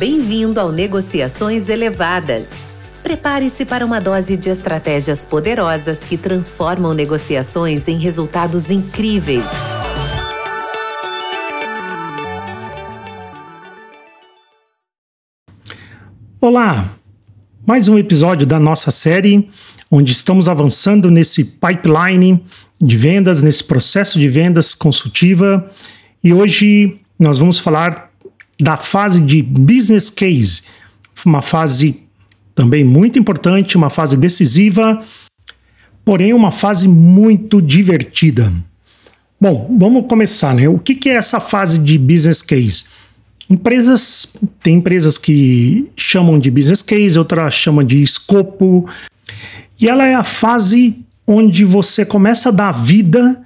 Bem-vindo ao Negociações Elevadas. Prepare-se para uma dose de estratégias poderosas que transformam negociações em resultados incríveis. Olá! Mais um episódio da nossa série, onde estamos avançando nesse pipeline de vendas, nesse processo de vendas consultiva. E hoje nós vamos falar da fase de business case, uma fase também muito importante, uma fase decisiva, porém uma fase muito divertida. Bom, vamos começar, né? O que, é essa fase de business case? Empresas, tem empresas que chamam de business case, outras chamam de escopo, e ela é a fase onde você começa a dar vida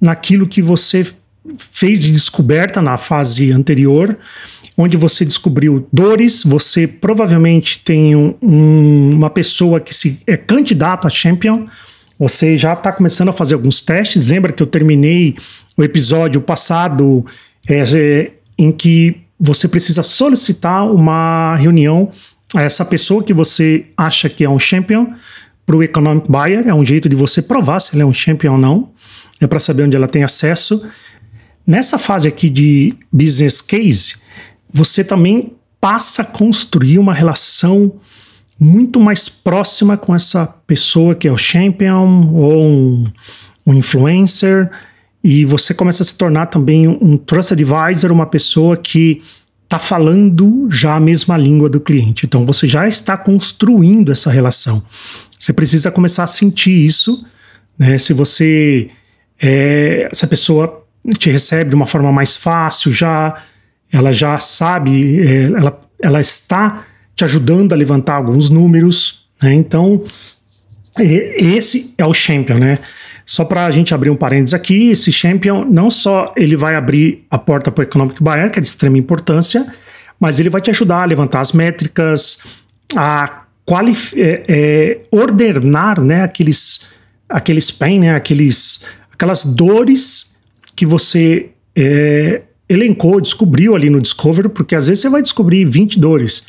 naquilo que você fez de descoberta na fase anterior onde você descobriu dores, você provavelmente tem um, um, uma pessoa que se, é candidato a champion, você já está começando a fazer alguns testes. Lembra que eu terminei o episódio passado é, é, em que você precisa solicitar uma reunião a essa pessoa que você acha que é um champion para o economic buyer. É um jeito de você provar se ele é um champion ou não. É para saber onde ela tem acesso. Nessa fase aqui de business case, você também passa a construir uma relação muito mais próxima com essa pessoa que é o champion ou um, um influencer e você começa a se tornar também um trusted advisor, uma pessoa que está falando já a mesma língua do cliente. Então você já está construindo essa relação. Você precisa começar a sentir isso. Né? Se você é, essa pessoa te recebe de uma forma mais fácil, já ela já sabe, é, ela, ela está te ajudando a levantar alguns números, né? Então, esse é o champion, né? Só para a gente abrir um parênteses aqui, esse champion não só ele vai abrir a porta para o economic buyer, que é de extrema importância, mas ele vai te ajudar a levantar as métricas, a é, é, ordenar, né, aqueles, aqueles pain, né, aqueles, aquelas dores que você é, elencou, descobriu ali no Discover, porque às vezes você vai descobrir 20 dores.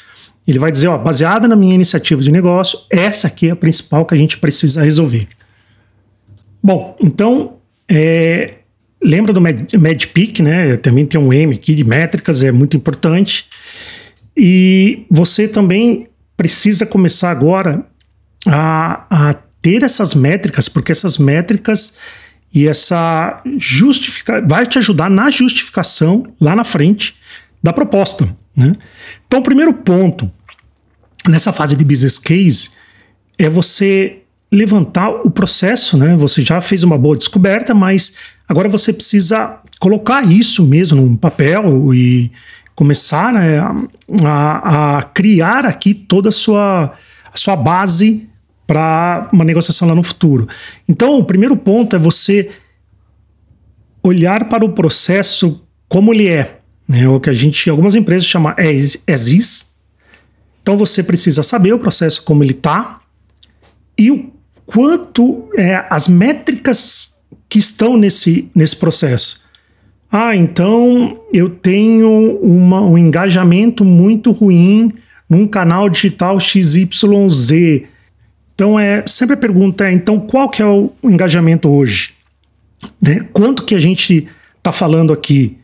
Ele vai dizer, ó, baseada na minha iniciativa de negócio, essa aqui é a principal que a gente precisa resolver. Bom, então, é, lembra do MedPeak, né? Também tem um M aqui de métricas, é muito importante. E você também precisa começar agora a, a ter essas métricas, porque essas métricas e essa justifica vai te ajudar na justificação lá na frente da proposta. Né? Então, o primeiro ponto nessa fase de business case é você levantar o processo, né? Você já fez uma boa descoberta, mas agora você precisa colocar isso mesmo num papel e começar né, a, a, criar aqui toda a sua, a sua base para uma negociação lá no futuro. Então, o primeiro ponto é você olhar para o processo como ele é, né? o que a gente, algumas empresas chamam as is. Então, você precisa saber o processo como ele está e o quanto é, as métricas que estão nesse, nesse processo. Ah, então eu tenho uma, um engajamento muito ruim num canal digital XYZ. Então é sempre a pergunta é então qual que é o engajamento hoje? Né? Quanto que a gente está falando aqui?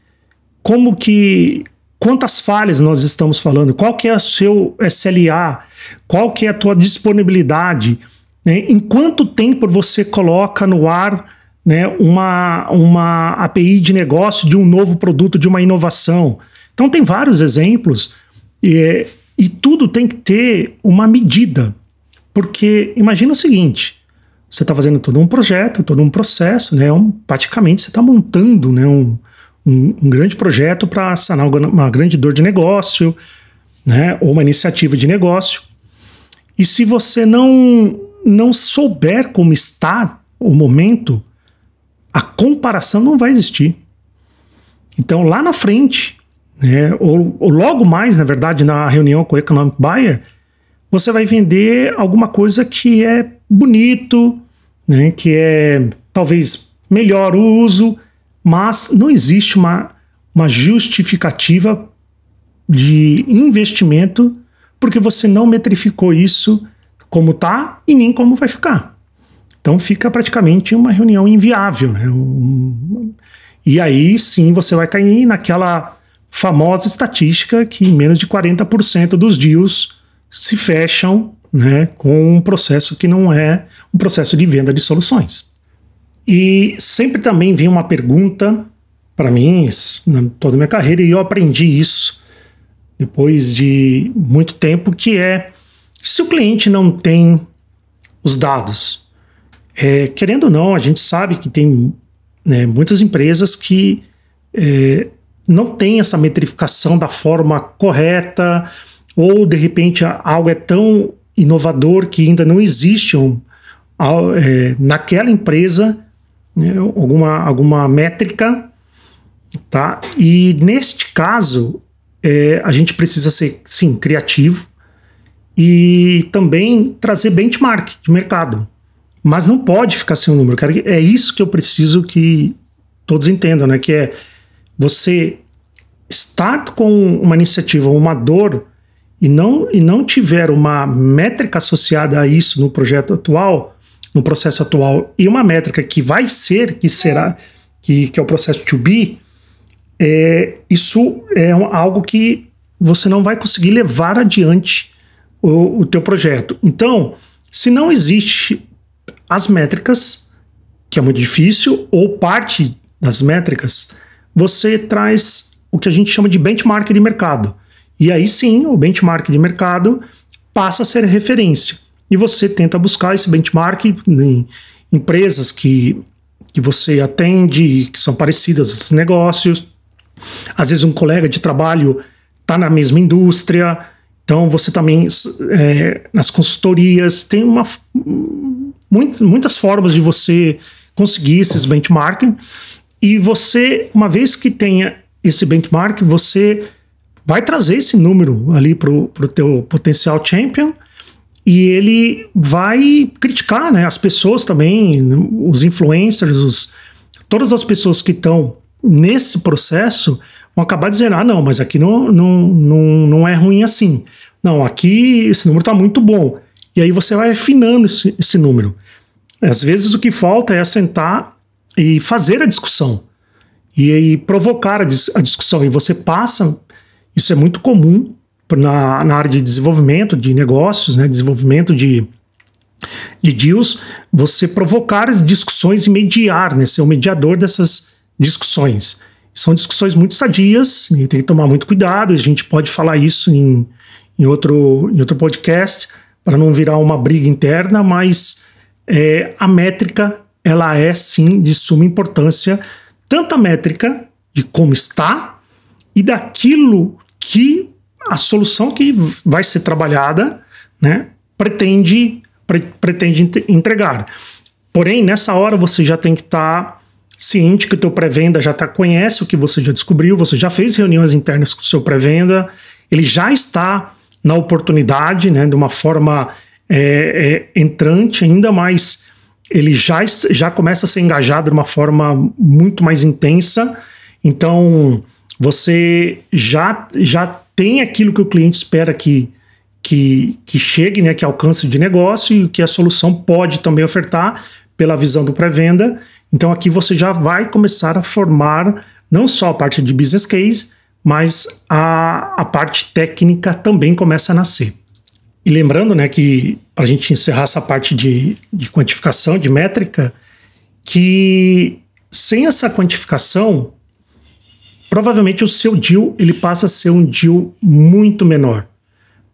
Como que quantas falhas nós estamos falando? Qual que é o seu SLA? Qual que é a tua disponibilidade? Né? Em quanto tempo você coloca no ar né, uma, uma API de negócio de um novo produto, de uma inovação? Então tem vários exemplos e, e tudo tem que ter uma medida. Porque imagina o seguinte: você está fazendo todo um projeto, todo um processo, né? Um, praticamente você está montando né, um, um, um grande projeto para sanar uma grande dor de negócio, né? Ou uma iniciativa de negócio. E se você não, não souber como está o momento, a comparação não vai existir. Então, lá na frente, né, ou, ou logo mais, na verdade, na reunião com o Economic Buyer, você vai vender alguma coisa que é bonito, né, que é talvez melhor uso, mas não existe uma, uma justificativa de investimento porque você não metrificou isso como tá e nem como vai ficar. Então fica praticamente uma reunião inviável. Né? E aí sim você vai cair naquela famosa estatística que menos de 40% dos deals se fecham né, com um processo que não é um processo de venda de soluções. E sempre também vem uma pergunta para mim, toda a minha carreira, e eu aprendi isso depois de muito tempo, que é se o cliente não tem os dados, é, querendo ou não, a gente sabe que tem né, muitas empresas que é, não têm essa metrificação da forma correta, ou de repente algo é tão inovador que ainda não existe um, é, naquela empresa né, alguma, alguma métrica, tá? E neste caso, é, a gente precisa ser, sim, criativo e também trazer benchmark de mercado. Mas não pode ficar sem o número, cara. É isso que eu preciso que todos entendam, né? Que é você estar com uma iniciativa, uma dor, e não, e não tiver uma métrica associada a isso no projeto atual, no processo atual, e uma métrica que vai ser, que será, que, que é o processo to be, é, isso é algo que você não vai conseguir levar adiante o, o teu projeto. Então, se não existe as métricas, que é muito difícil, ou parte das métricas, você traz o que a gente chama de benchmark de mercado. E aí sim, o benchmark de mercado passa a ser referência. E você tenta buscar esse benchmark em empresas que, que você atende, que são parecidas aos negócios. Às vezes um colega de trabalho está na mesma indústria, então você também é, nas consultorias tem uma muito, muitas formas de você conseguir esses benchmarking. E você, uma vez que tenha esse benchmark, você vai trazer esse número ali para o teu potencial champion e ele vai criticar né, as pessoas também, os influencers, os, todas as pessoas que estão nesse processo vão acabar dizendo: ah, não, mas aqui não, não, não, não é ruim assim. Não, aqui esse número está muito bom. E aí você vai afinando esse, esse número. Às vezes o que falta é sentar e fazer a discussão e, e provocar a, dis, a, discussão. E você passa, isso é muito comum na, na área de desenvolvimento de negócios, né, desenvolvimento de, de deals, você provocar discussões e mediar, né, ser o mediador dessas discussões. São discussões muito sadias e tem que tomar muito cuidado. A gente pode falar isso em, em, outro, em outro podcast para não virar uma briga interna, mas é, a métrica ela é sim de suma importância, tanto a métrica de como está e daquilo que a solução que vai ser trabalhada né, pretende, pre, pretende entregar. Porém, nessa hora você já tem que estar tá ciente que o teu pré-venda já tá, conhece o que você já descobriu, você já fez reuniões internas com o seu pré-venda, ele já está na oportunidade, né, de uma forma é, é, entrante, ainda mais ele já, já começa a ser engajado de uma forma muito mais intensa. Então você já, já tem aquilo que o cliente espera que, que, que chegue, né, que alcance de negócio e que a solução pode também ofertar pela visão do pré-venda. Então aqui você já vai começar a formar não só a parte de business case, mas a, a parte técnica também começa a nascer. E lembrando né, que, para a gente encerrar essa parte de, de quantificação, de métrica, que sem essa quantificação, provavelmente o seu deal ele passa a ser um deal muito menor.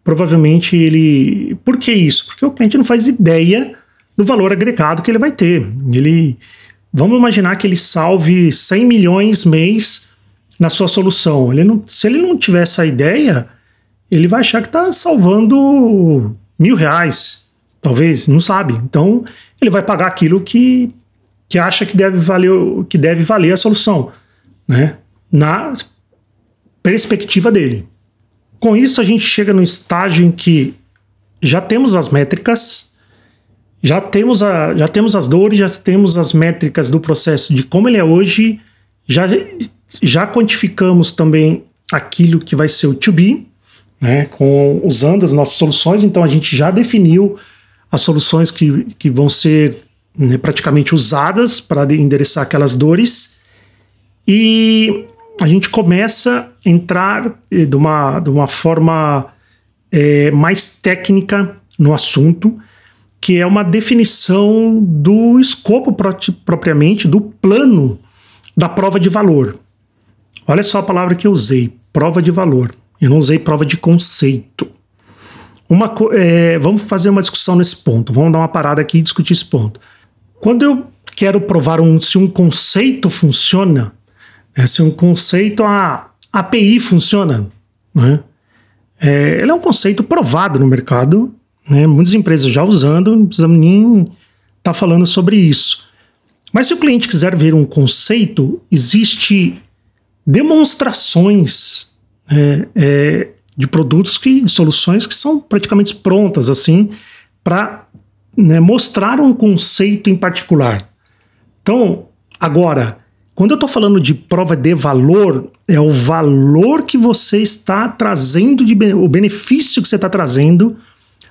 Provavelmente ele. Por que isso? Porque o cliente não faz ideia do valor agregado que ele vai ter. Ele. Vamos imaginar que ele salve 100 milhões mês na sua solução. Ele não, se ele não tiver essa ideia, ele vai achar que está salvando mil reais, talvez, não sabe. Então ele vai pagar aquilo que, que acha que deve valer, que deve valer a solução, né? Na perspectiva dele. Com isso a gente chega no estágio em que já temos as métricas, já temos, a, já temos as dores, já temos as métricas do processo de como ele é hoje, já, já quantificamos também aquilo que vai ser o to be, né, com, usando as nossas soluções. Então a gente já definiu as soluções que, que vão ser né, praticamente usadas para endereçar aquelas dores. E a gente começa a entrar eh, de uma, de uma forma é, mais técnica no assunto, que é uma definição do escopo propriamente, do plano da prova de valor. Olha só a palavra que eu usei, prova de valor. Eu não usei prova de conceito. Uma, é, vamos fazer uma discussão nesse ponto. Vamos dar uma parada aqui e discutir esse ponto. Quando eu quero provar um, se um conceito funciona, né, se um conceito, a API funciona, né, é, ele é um conceito provado no mercado, né, muitas empresas já usando, não precisamos nem estar tá falando sobre isso. Mas se o cliente quiser ver um conceito, existe demonstrações é, é, de produtos que, de soluções que são praticamente prontas assim para né, mostrar um conceito em particular. Então, agora, quando eu estou falando de prova de valor, é o valor que você está trazendo, de, o benefício que você está trazendo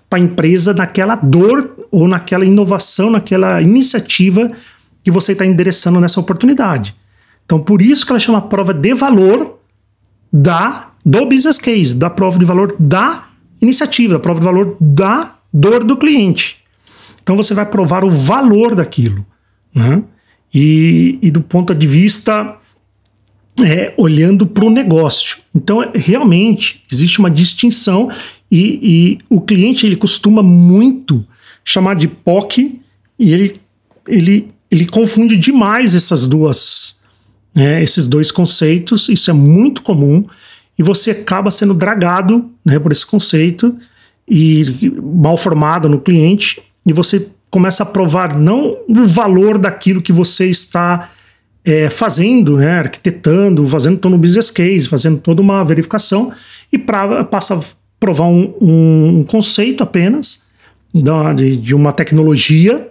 para a empresa naquela dor ou naquela inovação, naquela iniciativa que você está endereçando nessa oportunidade. Então, por isso que ela chama prova de valor da do business case, da prova de valor da iniciativa, da prova de valor da dor do cliente. Então, você vai provar o valor daquilo. Né? E, e do ponto de vista é, olhando para o negócio. Então, realmente, existe uma distinção e, e, o cliente ele costuma muito chamar de POC e ele, ele, ele confunde demais essas duas né, esses dois conceitos, isso é muito comum, e você acaba sendo dragado né, por esse conceito e mal formado no cliente, e você começa a provar não o valor daquilo que você está é, fazendo, né, arquitetando, fazendo todo um business case, fazendo toda uma verificação, e pra, passa a provar um, um conceito apenas de, de uma tecnologia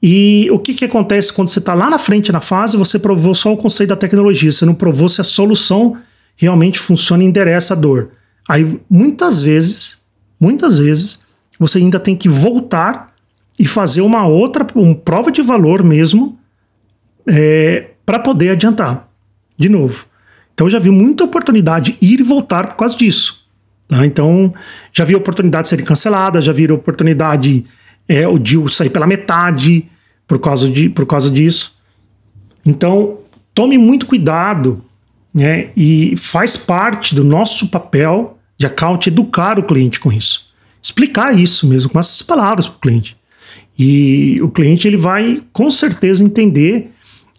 e o que, que acontece quando você está lá na frente na fase, você provou só o conceito da tecnologia, você não provou se a solução realmente funciona e endereça a dor. Aí muitas vezes, muitas vezes, você ainda tem que voltar e fazer uma outra, uma prova de valor mesmo, é, para poder adiantar. De novo. Então já vi muita oportunidade ir e voltar por causa disso. Tá? Então já vi oportunidade de serem canceladas, já vi oportunidade é, o deal sair pela metade por causa, de, por causa disso. Então, tome muito cuidado né, e faz parte do nosso papel de account educar o cliente com isso. Explicar isso mesmo, com essas palavras para o cliente. E o cliente ele vai com certeza entender.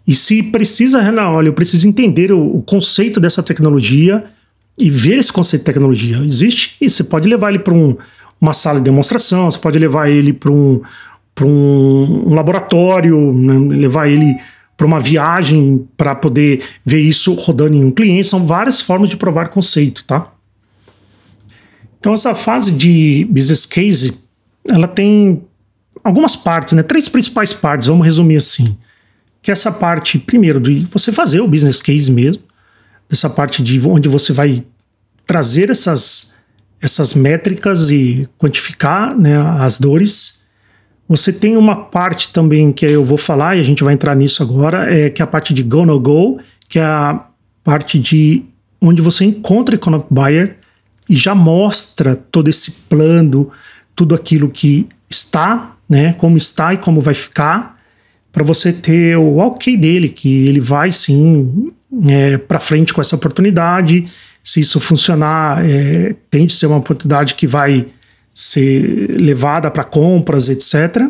E se precisa, não, olha, eu preciso entender o, o conceito dessa tecnologia e ver esse conceito de tecnologia. Existe, e você pode levar ele para um, uma sala de demonstração, você pode levar ele para um, um, um, laboratório, né, levar ele para uma viagem para poder ver isso rodando em um cliente. São várias formas de provar conceito, tá? Então essa fase de business case, ela tem algumas partes, né? Três principais partes, vamos resumir assim. Que é essa parte, primeiro, de você fazer o business case mesmo, essa parte de onde você vai trazer essas essas métricas e quantificar né, as dores. Você tem uma parte também que eu vou falar, e a gente vai entrar nisso agora, é, que é a parte de go no go, que é a parte de onde você encontra economic buyer e já mostra todo esse plano, tudo aquilo que está, né, como está e como vai ficar, para você ter o ok dele, que ele vai sim é, para frente com essa oportunidade se isso funcionar, é, tem de ser uma oportunidade que vai ser levada para compras, etc.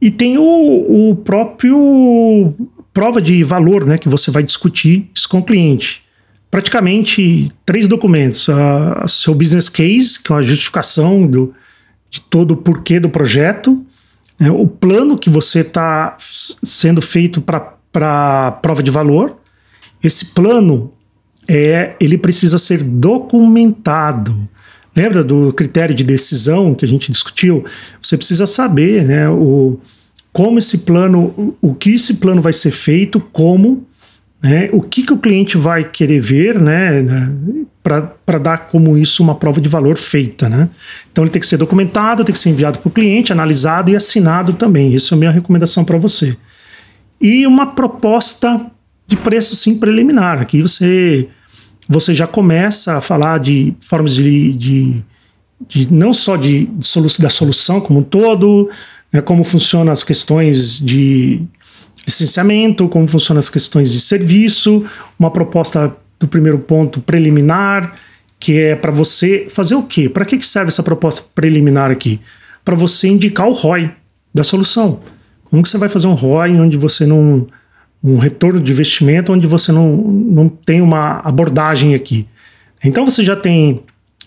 E tem o, o, próprio prova de valor, né, que você vai discutir isso com o cliente. Praticamente três documentos: a, a seu business case, que é a justificação do, de todo o porquê do projeto, né, o plano que você está sendo feito para prova de valor. Esse plano é ele precisa ser documentado. Lembra do critério de decisão que a gente discutiu? Você precisa saber né, o, como esse plano, o que esse plano vai ser feito, como, né, o que, que o cliente vai querer ver né, para dar como isso uma prova de valor feita. Né? Então ele tem que ser documentado, tem que ser enviado para o cliente, analisado e assinado também. Isso é a minha recomendação para você. E uma proposta de preço sim preliminar. Aqui você, você já começa a falar de formas de, de, de não só de, de solu da solução como um todo, né, como funcionam as questões de licenciamento, como funcionam as questões de serviço, uma proposta do primeiro ponto preliminar, que é para você fazer o quê? Para que serve essa proposta preliminar aqui? Para você indicar o ROI da solução. Como que você vai fazer um ROI onde você não um retorno de investimento onde você não, não tem uma abordagem aqui. Então você já tem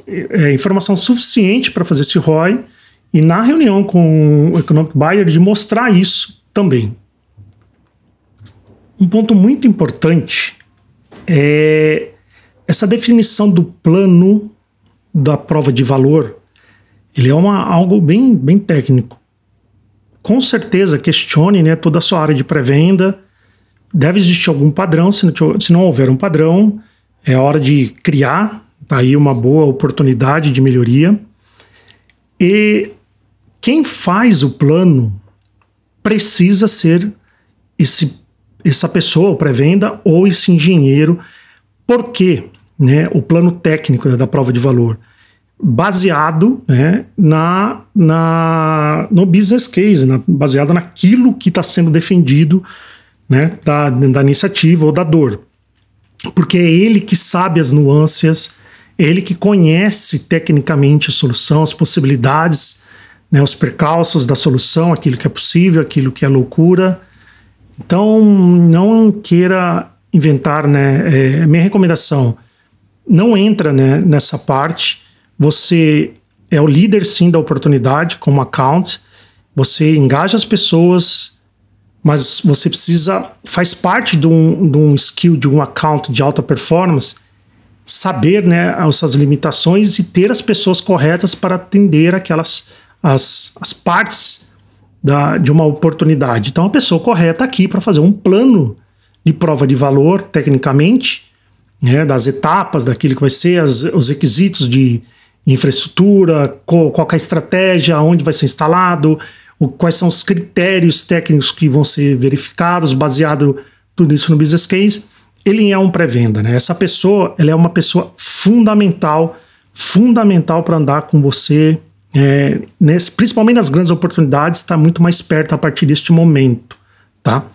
é, informação suficiente para fazer esse ROI e na reunião com o Economic Buyer de mostrar isso também. Um ponto muito importante é essa definição do plano da prova de valor. Ele é uma, algo bem, bem técnico. Com certeza questione né, toda a sua área de pré-venda. Deve existir algum padrão. Se não, se não houver um padrão, é hora de criar. Tá aí uma boa oportunidade de melhoria. E quem faz o plano precisa ser esse essa pessoa, o pré-venda, ou esse engenheiro. Por quê? Né, o plano técnico né, da prova de valor, baseado né, na, na, no business case, na, baseado naquilo que está sendo defendido né, da, da iniciativa ou da dor. Porque é ele que sabe as nuances, é ele que conhece tecnicamente a solução, as possibilidades, né, os percalços da solução, aquilo que é possível, aquilo que é loucura então, não queira inventar, né? É, minha recomendação, não entra né, nessa parte. Você é o líder, sim, da oportunidade como account. Você engaja as pessoas, mas você precisa, faz parte de um, de um skill, de um account de alta performance, saber né, as suas limitações e ter as pessoas corretas para atender aquelas as, as partes da, de uma oportunidade. Então, a pessoa correta aqui para fazer um plano de prova de valor, tecnicamente, né, das etapas daquilo que vai ser, as, os requisitos de infraestrutura, qual, qual é a estratégia, onde vai ser instalado, o, quais são os critérios técnicos que vão ser verificados, baseado tudo isso no business case. Ele é um pré-venda, né? Essa pessoa, ela é uma pessoa fundamental, fundamental para andar com você é, nesse, principalmente nas grandes oportunidades, está muito mais perto a partir deste momento, tá?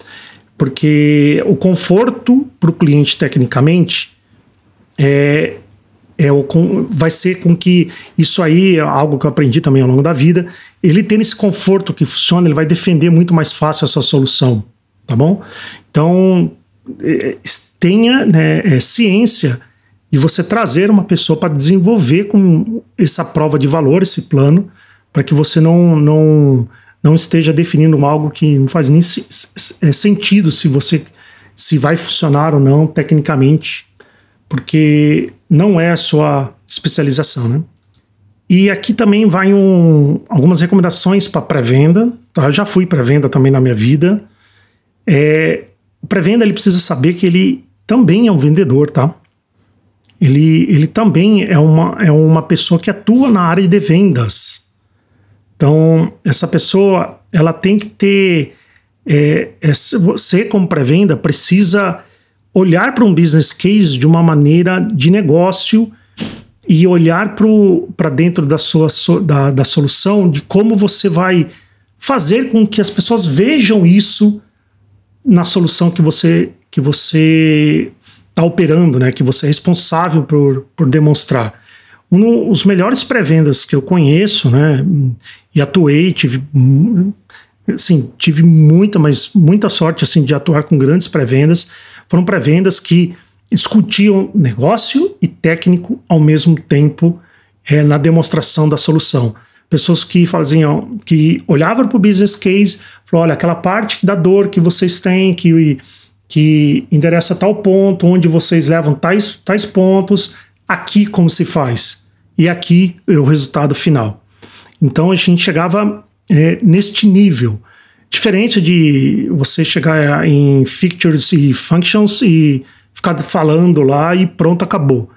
Porque o conforto para o cliente tecnicamente é, é o, vai ser com que isso aí é algo que eu aprendi também ao longo da vida. Ele tendo esse conforto que funciona, ele vai defender muito mais fácil essa solução, tá bom? Então é, tenha né, é, ciência de você trazer uma pessoa para desenvolver com essa prova de valor, esse plano, para que você não, não, não esteja definindo algo que não faz nem é, sentido se você se vai funcionar ou não tecnicamente, porque não é a sua especialização, né? E aqui também vai um, algumas recomendações para pré-venda. Tá? Eu já fui pré-venda também na minha vida. É, o pré-venda ele precisa saber que ele também é um vendedor, tá? Ele, ele também é uma, é uma pessoa que atua na área de vendas. Então, essa pessoa ela tem que ter. É, é, você, como pré-venda, precisa olhar para um business case de uma maneira de negócio e olhar para dentro da sua da, da solução de como você vai fazer com que as pessoas vejam isso na solução que você que você está operando, né, que você é responsável por, por demonstrar. Um, os melhores pré-vendas que eu conheço, né, e atuei, tive, assim, tive muita, mas muita sorte assim de atuar com grandes pré-vendas. Foram pré-vendas que discutiam negócio e técnico ao mesmo tempo é, na demonstração da solução. Pessoas que faziam, que olhavam para o business case, falaram, olha, aquela parte da dor que vocês têm, que que endereça tal ponto, onde vocês levam tais, tais pontos, aqui como se faz, e aqui é o resultado final. Então a gente chegava é, neste nível. Diferente de você chegar em features e functions e ficar falando lá e pronto, acabou.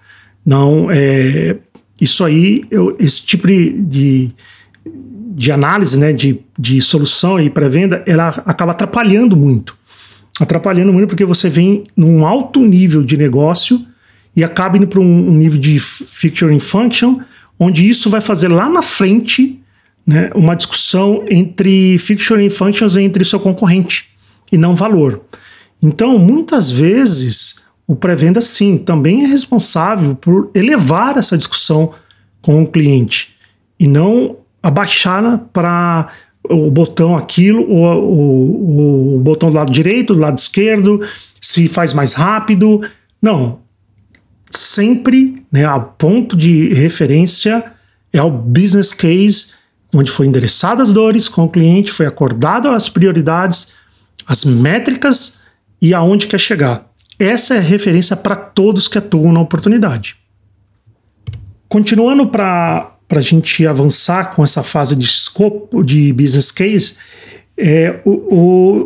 Não, é, isso aí, eu, esse tipo de, de análise, né, de, de solução e pré-venda, ela acaba atrapalhando muito. Atrapalhando muito porque você vem num alto nível de negócio e acaba indo para um, nível de feature and function, onde isso vai fazer lá na frente né, uma discussão entre feature and functions entre seu concorrente e não valor. Então, muitas vezes, o pré-venda, sim, também é responsável por elevar essa discussão com o cliente e não abaixá-la para o botão aquilo, o, o, o, botão do lado direito, do lado esquerdo, se faz mais rápido. Não. Sempre, né, a ponto de referência é o business case, onde foi endereçadas as dores com o cliente, foi acordado as prioridades, as métricas e aonde quer chegar. Essa é a referência para todos que atuam na oportunidade. Continuando para a gente avançar com essa fase de escopo de business case, é, o,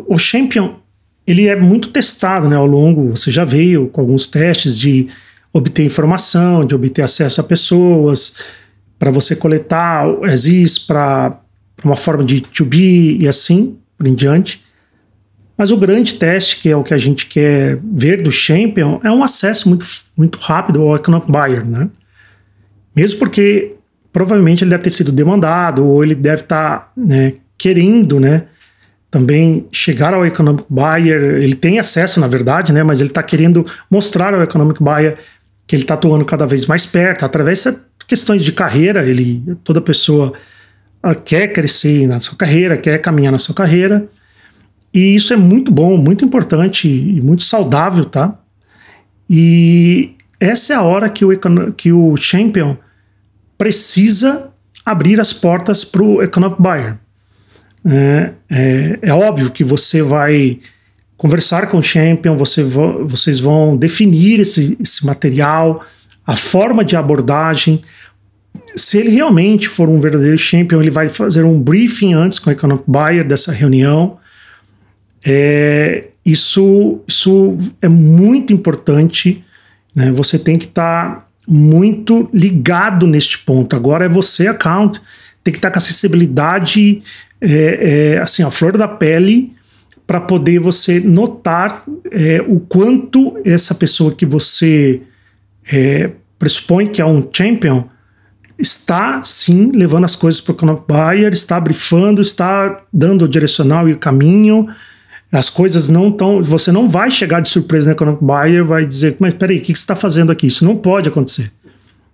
o, o Champion ele é muito testado né, ao longo, você já veio com alguns testes de obter informação, de obter acesso a pessoas, para você coletar as para uma forma de to be e assim por em diante. Mas o grande teste, que é o que a gente quer ver do Champion, é um acesso muito, muito rápido ao Economic Buyer, né? Mesmo porque provavelmente ele deve ter sido demandado, ou ele deve estar tá, né, querendo, né? Também chegar ao Economic Buyer, ele tem acesso, na verdade, né? Mas ele está querendo mostrar ao Economic Buyer que ele está atuando cada vez mais perto, através de questões de carreira, ele, toda pessoa ah, quer crescer na sua carreira, quer caminhar na sua carreira, e isso é muito bom, muito importante e muito saudável, tá? E essa é a hora que o, que o champion precisa abrir as portas para o economic buyer. É, é, é, óbvio que você vai conversar com o champion, você vocês vão definir esse, esse material, a forma de abordagem. Se ele realmente for um verdadeiro champion, ele vai fazer um briefing antes com o economic buyer dessa reunião é, isso, isso é muito importante. Né? Você tem que estar tá muito ligado neste ponto. Agora é você, account, tem que estar com acessibilidade é, é, assim, a flor da pele para poder você notar é, o quanto essa pessoa que você é, pressupõe que é um champion está sim levando as coisas para o economic buyer, está brifando, está dando o direcional e o caminho, as coisas não estão. Você não vai chegar de surpresa no Economic Buyer vai dizer, mas peraí, o que, você está fazendo aqui? Isso não pode acontecer.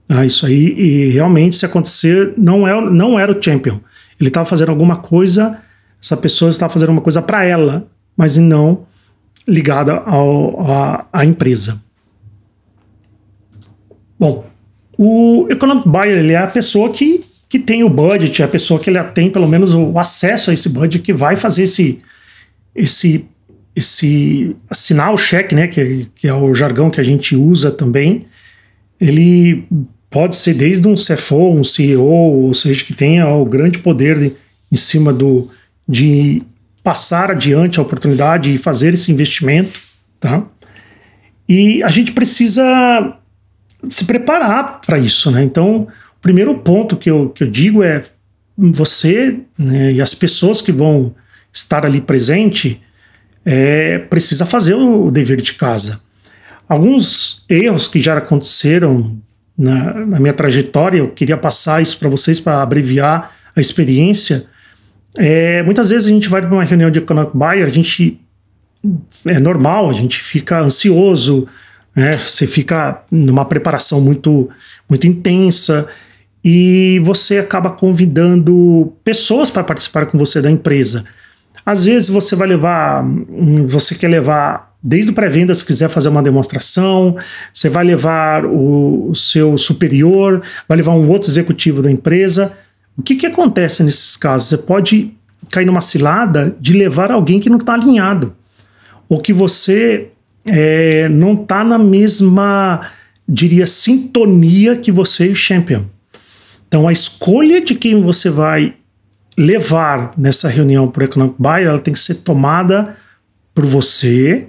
Ah, isso aí, e realmente, se acontecer, não, é, não era o champion. Ele estava fazendo alguma coisa, essa pessoa estava fazendo uma coisa para ela, mas não ligada ao, a, à empresa. Bom, o Economic Buyer ele é a pessoa que, que tem o budget, é a pessoa que ele tem pelo menos o acesso a esse budget que vai fazer esse, esse esse assinar o cheque, né, que, que é o jargão que a gente usa também, ele pode ser desde um CFO, um CEO, ou seja, que tenha o grande poder de, em cima do de passar adiante a oportunidade e fazer esse investimento, tá? E a gente precisa se preparar para isso, né? Então, o primeiro ponto que eu, que eu digo é você né, e as pessoas que vão estar ali presente, é, precisa fazer o dever de casa. Alguns erros que já aconteceram na, na minha trajetória, eu queria passar isso para vocês para abreviar a experiência. É, muitas vezes a gente vai para uma reunião de economic buyer, a gente é normal, a gente fica ansioso, né? você fica numa preparação muito, muito intensa e você acaba convidando pessoas para participar com você da empresa. Às vezes você vai levar, hum, você quer levar desde o pré-venda, se quiser fazer uma demonstração, você vai levar o, o, seu superior, vai levar um outro executivo da empresa. O que, que acontece nesses casos? Você pode cair numa cilada de levar alguém que não está alinhado, ou que você é, não está na mesma, diria, sintonia que você e o champion. Então a escolha de quem você vai levar nessa reunião para o Economic Buyer, ela tem que ser tomada por você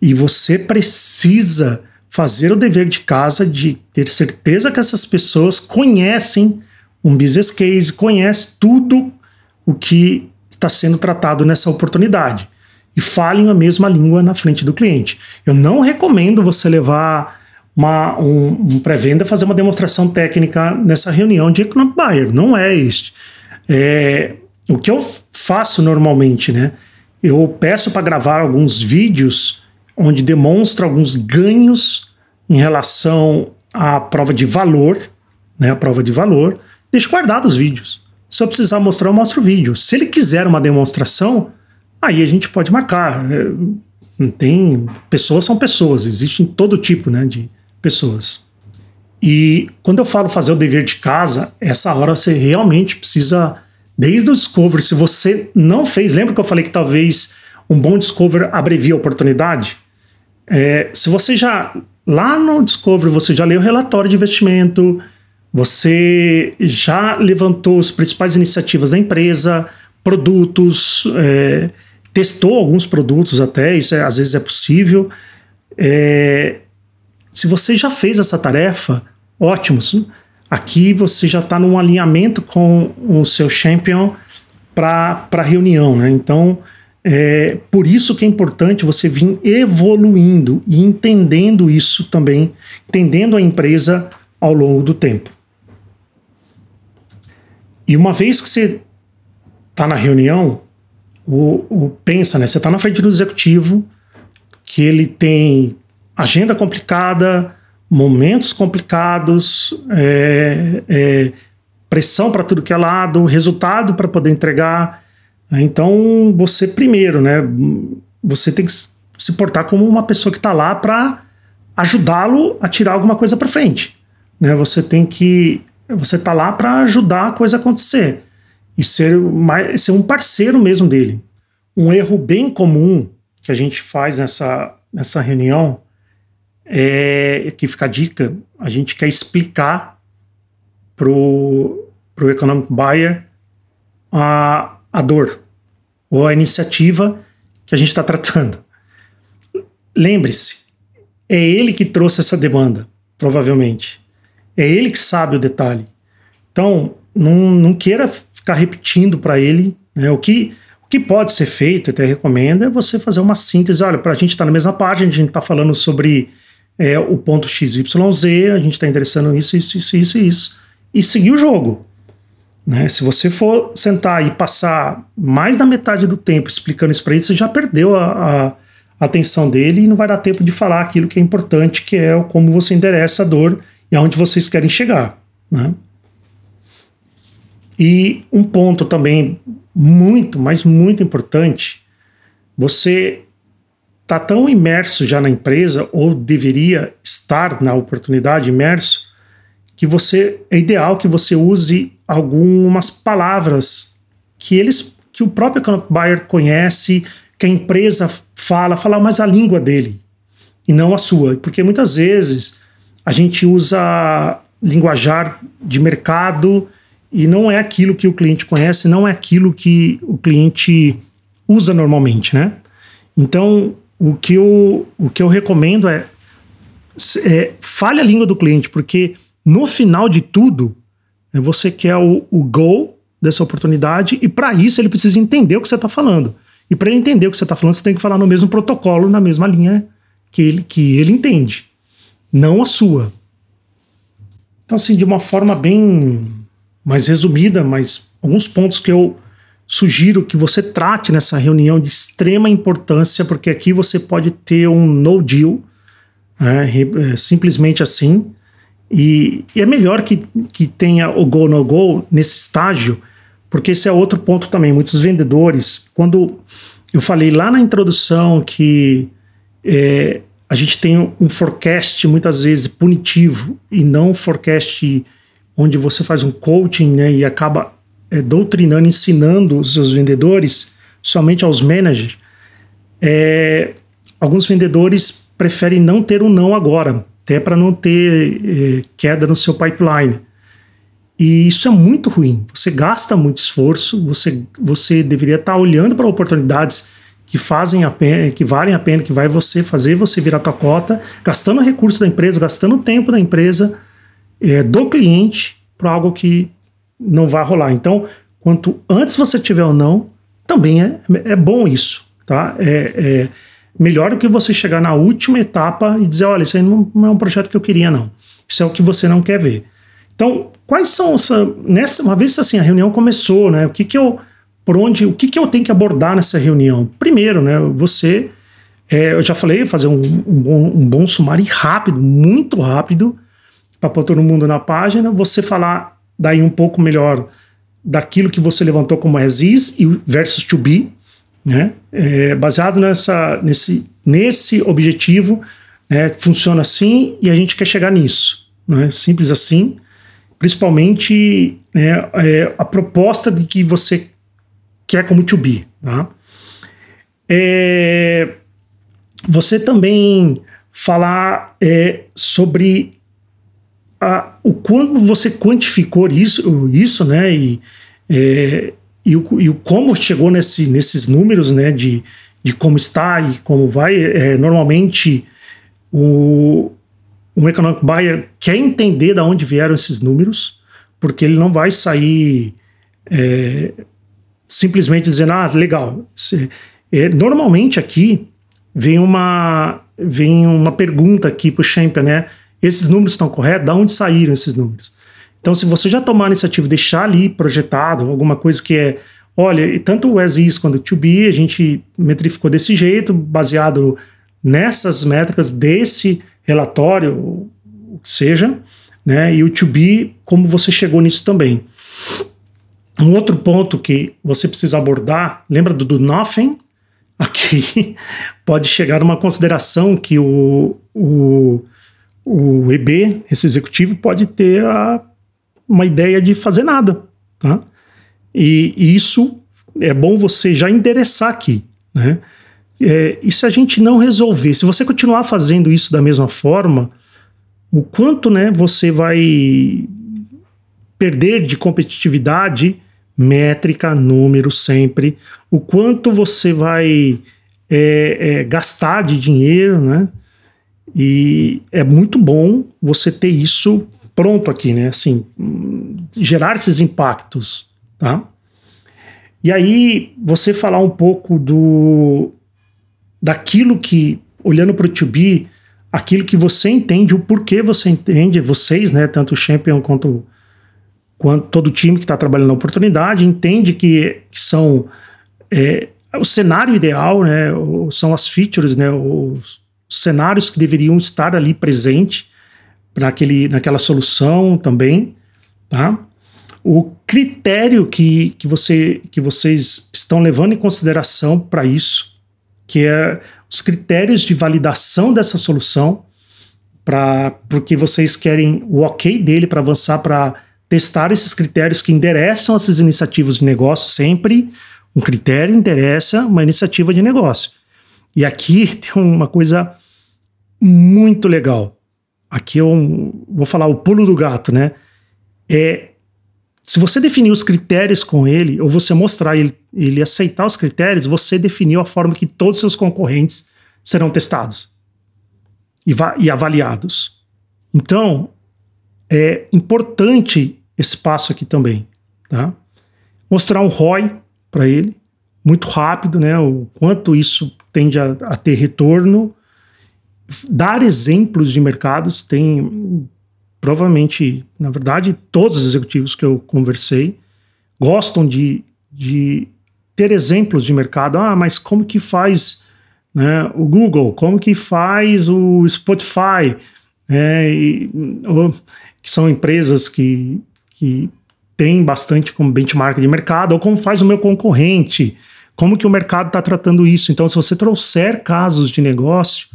e você precisa fazer o dever de casa de ter certeza que essas pessoas conhecem um business case, conhecem tudo o que está sendo tratado nessa oportunidade e falem a mesma língua na frente do cliente. Eu não recomendo você levar uma, um, um pré-venda fazer uma demonstração técnica nessa reunião de economic buyer. Não é este. É, o que eu faço normalmente, né? Eu peço para gravar alguns vídeos onde demonstra alguns ganhos em relação à prova de valor, né? A prova de valor. Deixo guardado os vídeos. Se eu precisar mostrar, eu mostro o vídeo. Se ele quiser uma demonstração, aí a gente pode marcar. É, tem pessoas são pessoas, existem todo tipo, né, de pessoas. E quando eu falo fazer o dever de casa, essa hora você realmente precisa, desde o discovery, se você não fez, lembra que eu falei que talvez um bom discovery abrevia a oportunidade? É, se você já, lá no discovery, você já leu o relatório de investimento, você já levantou as principais iniciativas da empresa, produtos, é, testou alguns produtos até, isso é, às vezes é possível. É, se você já fez essa tarefa, ótimo. Aqui você já está num alinhamento com o seu champion para a reunião, né? Então, é por isso que é importante você vir evoluindo e entendendo isso também, entendendo a empresa ao longo do tempo. E uma vez que você está na reunião, o, o, pensa, né? Você está na frente do executivo, que ele tem agenda complicada, momentos complicados, é, é, pressão para tudo que é lado, resultado para poder entregar. Então, você primeiro, né? Você tem que se portar como uma pessoa que está lá para ajudá-lo a tirar alguma coisa para frente. Né? Você tem que. Você está lá para ajudar a coisa a acontecer e ser, mais, ser um parceiro mesmo dele. Um erro bem comum que a gente faz nessa, nessa reunião é, aqui fica a dica, a gente quer explicar pro, pro economic buyer a, a dor ou a iniciativa que a gente está tratando. Lembre-se, é ele que trouxe essa demanda, provavelmente. É ele que sabe o detalhe. Então, não, não queira ficar repetindo para ele né, o que o que pode ser feito, eu até recomendo, é você fazer uma síntese. Olha, para a gente estar tá na mesma página, a gente está falando sobre é, o ponto XYZ, a gente está endereçando isso, isso, isso, isso isso. E seguir o jogo. Né? Se você for sentar e passar mais da metade do tempo explicando isso para ele, você já perdeu a, a, atenção dele e não vai dar tempo de falar aquilo que é importante, que é como você endereça a dor e aonde vocês querem chegar. Né? E um ponto também muito, mas muito importante, você está tão imerso já na empresa, ou deveria estar na oportunidade imerso, que você é ideal que você use algumas palavras que eles que o próprio economic buyer conhece, que a empresa fala, falar mais a língua dele e não a sua, porque muitas vezes a gente usa linguajar de mercado e não é aquilo que o cliente conhece, não é aquilo que o cliente usa normalmente, né? Então, o que eu, o que eu recomendo é, é fale a língua do cliente, porque no final de tudo, né, você quer o, o goal dessa oportunidade e para isso ele precisa entender o que você está falando. E para ele entender o que você está falando, você tem que falar no mesmo protocolo, na mesma linha que ele, que ele entende, não a sua. Então, assim, de uma forma bem mais resumida, mas alguns pontos que eu sugiro que você trate nessa reunião de extrema importância, porque aqui você pode ter um no deal, né, é, simplesmente assim. E, e, é melhor que, que tenha o go no go nesse estágio, porque esse é outro ponto também. Muitos vendedores, quando eu falei lá na introdução que é, a gente tem um forecast muitas vezes punitivo e não um forecast onde você faz um coaching né, e acaba é, doutrinando, ensinando os seus vendedores, somente aos managers, é, alguns vendedores preferem não ter um não agora, até para não ter é, queda no seu pipeline. E isso é muito ruim. Você gasta muito esforço, você, você deveria estar olhando para oportunidades que fazem a pena, que valem a pena, que vai você fazer você virar tua cota, gastando recursos da empresa, gastando tempo da empresa, é, do cliente, para algo que não vai rolar. Então, quanto antes você tiver ou não, também é, é bom isso, tá? É, é melhor do que você chegar na última etapa e dizer, olha, isso aí não, é um projeto que eu queria, não. Isso é o que você não quer ver. Então, quais são essa, nessa uma vez assim a reunião começou, né? O que que eu por onde, o que que eu tenho que abordar nessa reunião? Primeiro, né? Você, é, eu já falei, fazer um, um, bom, um bom sumário rápido, muito rápido, para pôr todo mundo na página. Você falar daí um pouco melhor daquilo que você levantou como as is e versus to be, né? É, baseado nessa, nesse, nesse objetivo, né? funciona assim e a gente quer chegar nisso, né? Simples assim principalmente né, é, a proposta de que você quer como to be. Tá? É, você também falar é, sobre a, o quanto você quantificou isso, isso né, e, é, e, o, e o como chegou nesse, nesses números né, de, de como está e como vai. É, normalmente, o, um economic buyer quer entender de onde vieram esses números, porque ele não vai sair é, simplesmente dizendo, ah, legal. É, normalmente aqui vem uma, vem uma pergunta aqui para o Champion, né? Esses números estão corretos? Da onde saíram esses números? Então, se você já tomar a iniciativa, deixar ali projetado alguma coisa que é, olha, tanto o as is quanto o to be, a gente metrificou desse jeito, baseado nessas métricas desse relatório, o que seja, né? E o to be, como você chegou nisso também. Um outro ponto que você precisa abordar, lembra do do nothing? Aqui pode chegar uma consideração que o, o, o EB, esse executivo, pode ter a, uma ideia de fazer nada. Tá? E, e isso é bom você já endereçar aqui. Né? É, e se a gente não resolver, se você continuar fazendo isso da mesma forma, o quanto né, você vai perder de competitividade, métrica, número sempre, o quanto você vai é, é, gastar de dinheiro, né? E é muito bom você ter isso pronto aqui, né? Assim, gerar esses impactos, tá? E aí você falar um pouco do daquilo que, olhando para o to be, aquilo que você entende, o porquê você entende, vocês, né, tanto o champion quanto, quanto todo o time que está trabalhando na oportunidade, entende que, que são é, o cenário ideal, né, são as features, né, os cenários que deveriam estar ali presente naquele, naquela solução também, tá? O critério que, que, você, que vocês estão levando em consideração para isso, que é os critérios de validação dessa solução, para porque vocês querem o ok dele para avançar para testar esses critérios que endereçam essas iniciativas de negócio sempre. Um critério interessa uma iniciativa de negócio. E aqui tem uma coisa muito legal. Aqui eu vou falar o pulo do gato, né? É se você definir os critérios com ele, ou você mostrar ele, ele aceitar os critérios, você definiu a forma que todos os seus concorrentes serão testados e, e avaliados. Então, é importante esse passo aqui também. Tá? Mostrar um ROI para ele, muito rápido, né? o quanto isso tende a, a ter retorno. Dar exemplos de mercados, tem provavelmente, na verdade, todos os executivos que eu conversei gostam de, de ter exemplos de mercado. Ah, mas como que faz né, o Google? Como que faz o Spotify? É, e, ou, que são empresas que, que têm bastante como benchmark de mercado, ou como faz o meu concorrente, como que o mercado está tratando isso. Então, se você trouxer casos de negócio,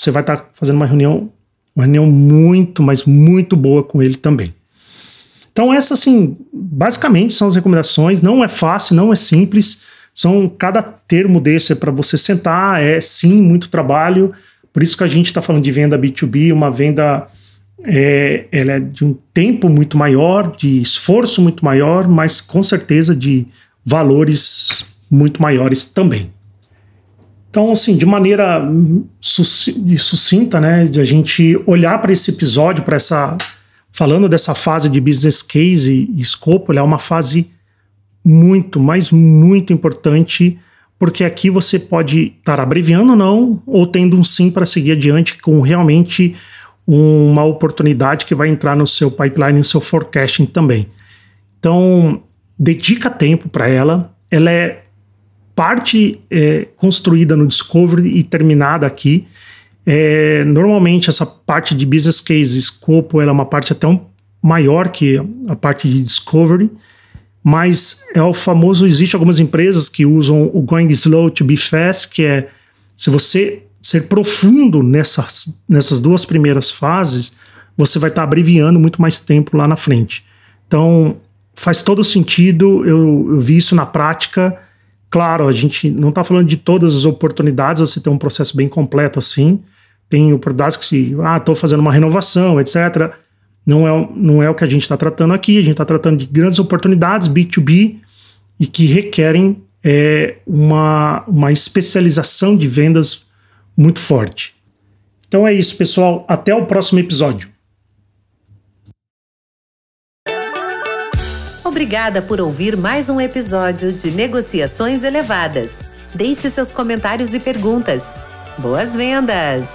você vai estar tá fazendo uma reunião uma reunião muito, mas muito boa com ele também. Então, essas, assim, basicamente são as recomendações. Não é fácil, não é simples. São cada termo desse é para você sentar, é sim muito trabalho. Por isso que a gente está falando de venda B2B, uma venda é, ela é de um tempo muito maior, de esforço muito maior, mas com certeza de valores muito maiores também. Então, assim, de maneira sucinta, né, de a gente olhar para esse episódio, para essa. Falando dessa fase de business case e escopo, ela é uma fase muito, mas muito importante, porque aqui você pode estar abreviando ou não, ou tendo um sim para seguir adiante com realmente uma oportunidade que vai entrar no seu pipeline, no seu forecasting também. Então, dedica tempo para ela. Ela é parte é, construída no Discovery e terminada aqui. É, normalmente essa parte de business case, escopo, ela é uma parte até um, maior que a parte de Discovery, mas é o famoso, existe algumas empresas que usam o going slow to be fast, que é se você ser profundo nessas, nessas duas primeiras fases, você vai estar tá abreviando muito mais tempo lá na frente. Então, faz todo sentido, eu, eu vi isso na prática. Claro, a gente não está falando de todas as oportunidades, você tem um processo bem completo assim. Tem oportunidades que se, ah, estou fazendo uma renovação, etc. Não é, não é o que a gente está tratando aqui, a gente está tratando de grandes oportunidades B2B e que requerem é, uma, uma especialização de vendas muito forte. Então é isso, pessoal. Até o próximo episódio. Obrigada por ouvir mais um episódio de Negociações Elevadas. Deixe seus comentários e perguntas. Boas vendas!